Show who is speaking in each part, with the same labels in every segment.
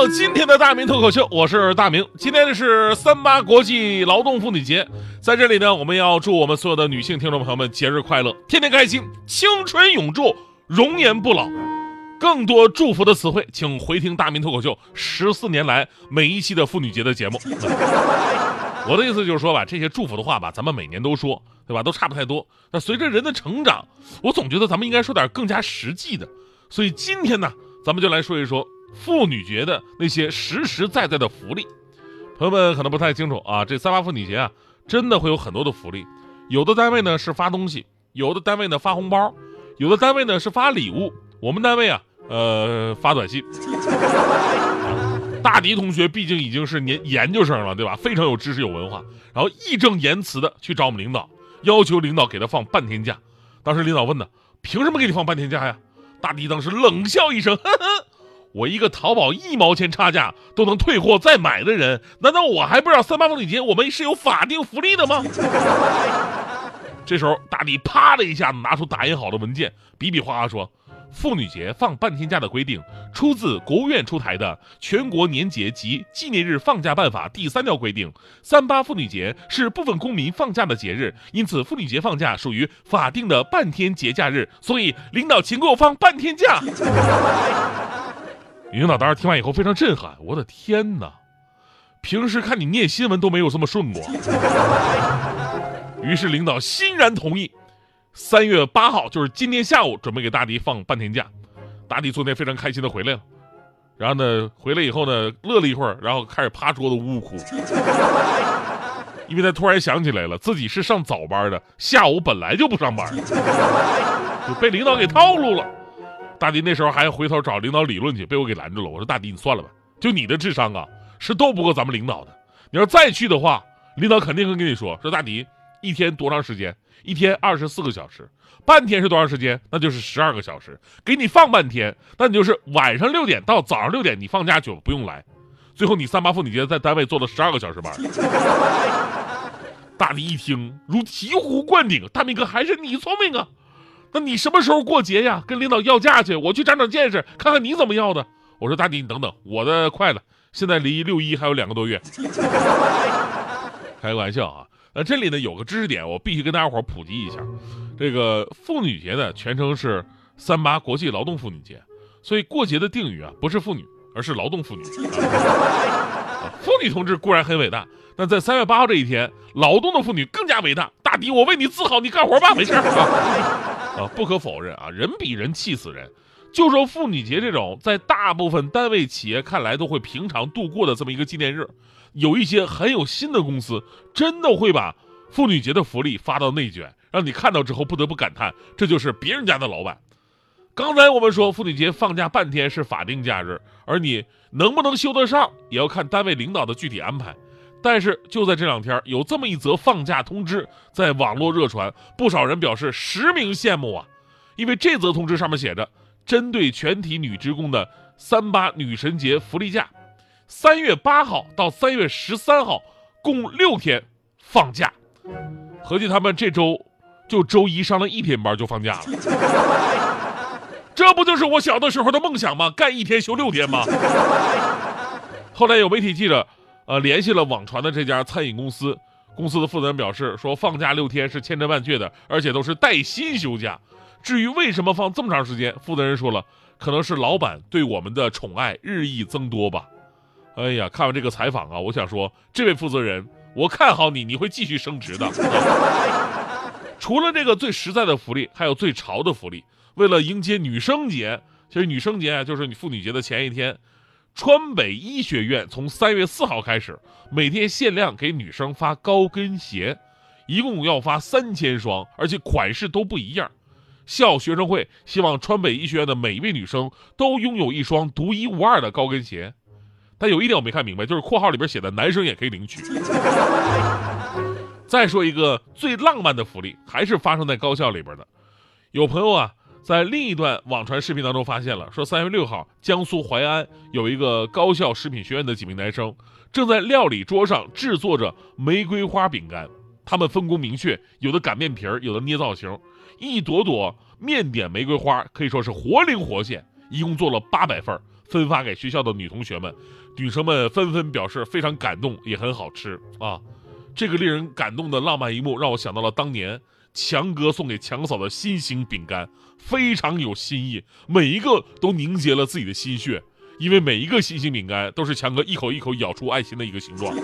Speaker 1: 到今天的大明脱口秀，我是大明。今天是三八国际劳动妇女节，在这里呢，我们要祝我们所有的女性听众朋友们节日快乐，天天开心，青春永驻，容颜不老。更多祝福的词汇，请回听大明脱口秀十四年来每一期的妇女节的节目。我的意思就是说吧，这些祝福的话吧，咱们每年都说，对吧？都差不太多。那随着人的成长，我总觉得咱们应该说点更加实际的。所以今天呢，咱们就来说一说。妇女节的那些实实在在的福利，朋友们可能不太清楚啊。这三八妇女节啊，真的会有很多的福利。有的单位呢是发东西，有的单位呢发红包，有的单位呢是发礼物。我们单位啊，呃，发短信。大迪同学毕竟已经是研研究生了，对吧？非常有知识有文化，然后义正言辞的去找我们领导，要求领导给他放半天假。当时领导问呢，凭什么给你放半天假呀？大迪当时冷笑一声，呵呵。我一个淘宝一毛钱差价都能退货再买的人，难道我还不知道三八妇女节我们是有法定福利的吗？这时候大力啪的一下子拿出打印好的文件，比比划划说：“妇女节放半天假的规定出自国务院出台的《全国年节及纪念日放假办法》第三条规定，三八妇女节是部分公民放假的节日，因此妇女节放假属于法定的半天节假日，所以领导请给我放半天假。”领导当时听完以后非常震撼，我的天哪！平时看你念新闻都没有这么顺过。于是领导欣然同意，三月八号就是今天下午，准备给大迪放半天假。大迪昨天非常开心的回来了，然后呢，回来以后呢，乐了一会儿，然后开始趴桌子呜呜哭，因为他突然想起来了，自己是上早班的，下午本来就不上班，就被领导给套路了。大迪那时候还回头找领导理论去，被我给拦住了。我说：“大迪，你算了吧，就你的智商啊，是斗不过咱们领导的。你要再去的话，领导肯定会跟你说：说大迪，一天多长时间？一天二十四个小时，半天是多长时间？那就是十二个小时。给你放半天，那你就是晚上六点到早上六点，你放假去不用来。最后你三八妇女节在单位做了十二个小时班。大迪一听如醍醐灌顶，大明哥还是你聪明啊！”那你什么时候过节呀？跟领导要假去，我去长长见识，看看你怎么要的。我说大迪，你等等，我的快了，现在离六一还有两个多月。开个玩笑啊！那这里呢有个知识点，我必须跟大家伙普及一下。这个妇女节呢全称是三八国际劳动妇女节，所以过节的定语啊不是妇女，而是劳动妇女。妇女同志固然很伟大，但在三月八号这一天，劳动的妇女更加伟大。大迪，我为你自豪，你干活吧，没事啊。不可否认啊，人比人气死人。就说妇女节这种在大部分单位企业看来都会平常度过的这么一个纪念日，有一些很有心的公司真的会把妇女节的福利发到内卷，让你看到之后不得不感叹，这就是别人家的老板。刚才我们说妇女节放假半天是法定假日，而你能不能休得上，也要看单位领导的具体安排。但是就在这两天，有这么一则放假通知在网络热传，不少人表示实名羡慕啊！因为这则通知上面写着，针对全体女职工的三八女神节福利假，三月八号到三月十三号共六天放假，合计他们这周就周一上了一天班就放假了，这不就是我小的时候的梦想吗？干一天休六天吗？后来有媒体记者。呃，联系了网传的这家餐饮公司，公司的负责人表示说，放假六天是千真万确的，而且都是带薪休假。至于为什么放这么长时间，负责人说了，可能是老板对我们的宠爱日益增多吧。哎呀，看完这个采访啊，我想说，这位负责人，我看好你，你会继续升职的。除了这个最实在的福利，还有最潮的福利。为了迎接女生节，其实女生节啊，就是你妇女节的前一天。川北医学院从三月四号开始，每天限量给女生发高跟鞋，一共要发三千双，而且款式都不一样。校学生会希望川北医学院的每一位女生都拥有一双独一无二的高跟鞋。但有一点我没看明白，就是括号里边写的男生也可以领取。再说一个最浪漫的福利，还是发生在高校里边的。有朋友啊，在另一段网传视频当中发现了，说三月六号，江苏淮安有一个高校食品学院的几名男生正在料理桌上制作着玫瑰花饼干。他们分工明确，有的擀面皮儿，有的捏造型，一朵朵面点玫瑰花可以说是活灵活现。一共做了八百份，分发给学校的女同学们，女生们纷纷表示非常感动，也很好吃啊。这个令人感动的浪漫一幕，让我想到了当年。强哥送给强嫂的心形饼干非常有新意，每一个都凝结了自己的心血，因为每一个心形饼干都是强哥一口一口咬出爱心的一个形状。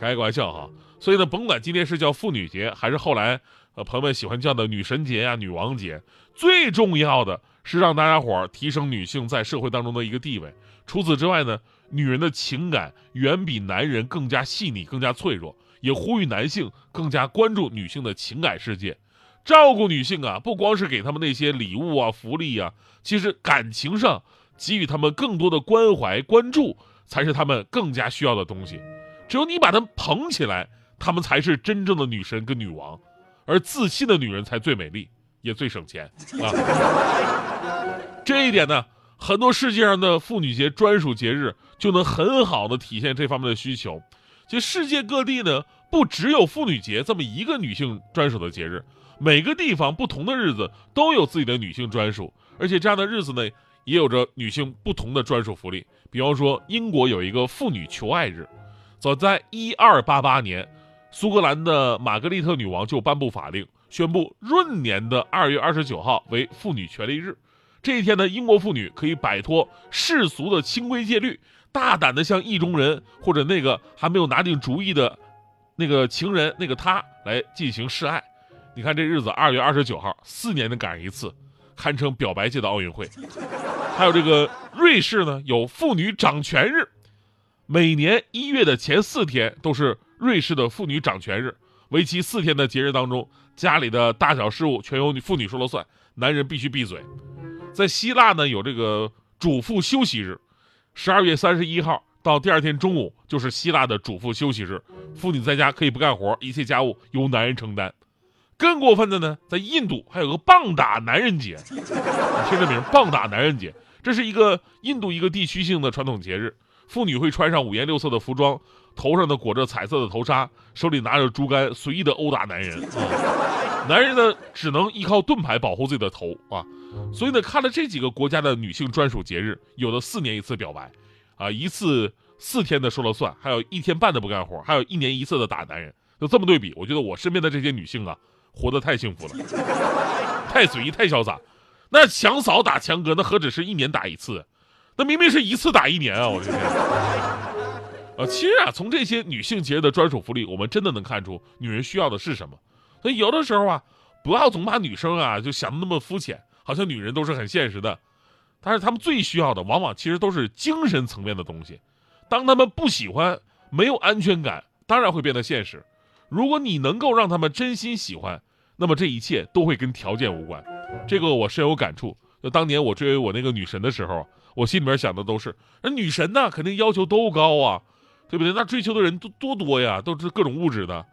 Speaker 1: 开个玩笑哈，所以呢，甭管今天是叫妇女节，还是后来呃朋友们喜欢叫的女神节呀、女王节，最重要的是让大家伙儿提升女性在社会当中的一个地位。除此之外呢，女人的情感远比男人更加细腻、更加脆弱。也呼吁男性更加关注女性的情感世界，照顾女性啊，不光是给他们那些礼物啊、福利啊，其实感情上给予他们更多的关怀、关注，才是他们更加需要的东西。只有你把他们捧起来，他们才是真正的女神跟女王。而自信的女人才最美丽，也最省钱啊。这一点呢，很多世界上的妇女节专属节日就能很好的体现这方面的需求。其实世界各地呢，不只有妇女节这么一个女性专属的节日，每个地方不同的日子都有自己的女性专属，而且这样的日子呢，也有着女性不同的专属福利。比方说，英国有一个妇女求爱日，早在一二八八年，苏格兰的玛格丽特女王就颁布法令，宣布闰年的二月二十九号为妇女权利日。这一天呢，英国妇女可以摆脱世俗的清规戒律。大胆的向意中人或者那个还没有拿定主意的，那个情人那个他来进行示爱。你看这日子，二月二十九号，四年的赶上一次，堪称表白界的奥运会。还有这个瑞士呢，有妇女掌权日，每年一月的前四天都是瑞士的妇女掌权日。为期四天的节日当中，家里的大小事务全由妇女说了算，男人必须闭嘴。在希腊呢，有这个主妇休息日。十二月三十一号到第二天中午就是希腊的主妇休息日，妇女在家可以不干活，一切家务由男人承担。更过分的呢，在印度还有个棒打男人节，你听这名“棒打男人节”，这是一个印度一个地区性的传统节日，妇女会穿上五颜六色的服装，头上呢裹着彩色的头纱，手里拿着竹竿，随意的殴打男人。啊，男人呢只能依靠盾牌保护自己的头啊。所以呢，看了这几个国家的女性专属节日，有的四年一次表白，啊，一次四天的说了算，还有一天半的不干活，还有一年一次的打男人，就这么对比，我觉得我身边的这些女性啊，活得太幸福了，太随意，太潇洒。那强嫂打强哥，那何止是一年打一次，那明明是一次打一年啊！我的天，啊，其实啊，从这些女性节日的专属福利，我们真的能看出女人需要的是什么。所以有的时候啊，不要总把女生啊就想的那么肤浅。好像女人都是很现实的，但是她们最需要的往往其实都是精神层面的东西。当她们不喜欢、没有安全感，当然会变得现实。如果你能够让她们真心喜欢，那么这一切都会跟条件无关。这个我深有感触。就当年我追我那个女神的时候，我心里面想的都是：那女神呢，肯定要求都高啊，对不对？那追求的人都多多呀，都是各种物质的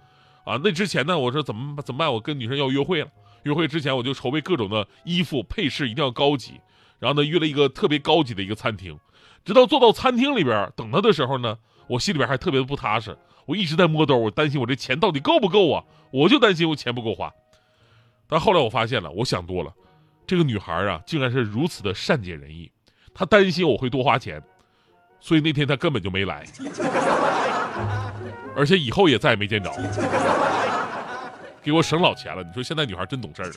Speaker 1: 啊。那之前呢，我说怎么怎么办？我跟女生要约会了。约会之前，我就筹备各种的衣服配饰，一定要高级。然后呢，约了一个特别高级的一个餐厅。直到坐到餐厅里边等他的时候呢，我心里边还特别的不踏实。我一直在摸兜，我担心我这钱到底够不够啊？我就担心我钱不够花。但后来我发现了，我想多了。这个女孩啊，竟然是如此的善解人意。她担心我会多花钱，所以那天她根本就没来，而且以后也再也没见着。给我省老钱了，你说现在女孩真懂事儿。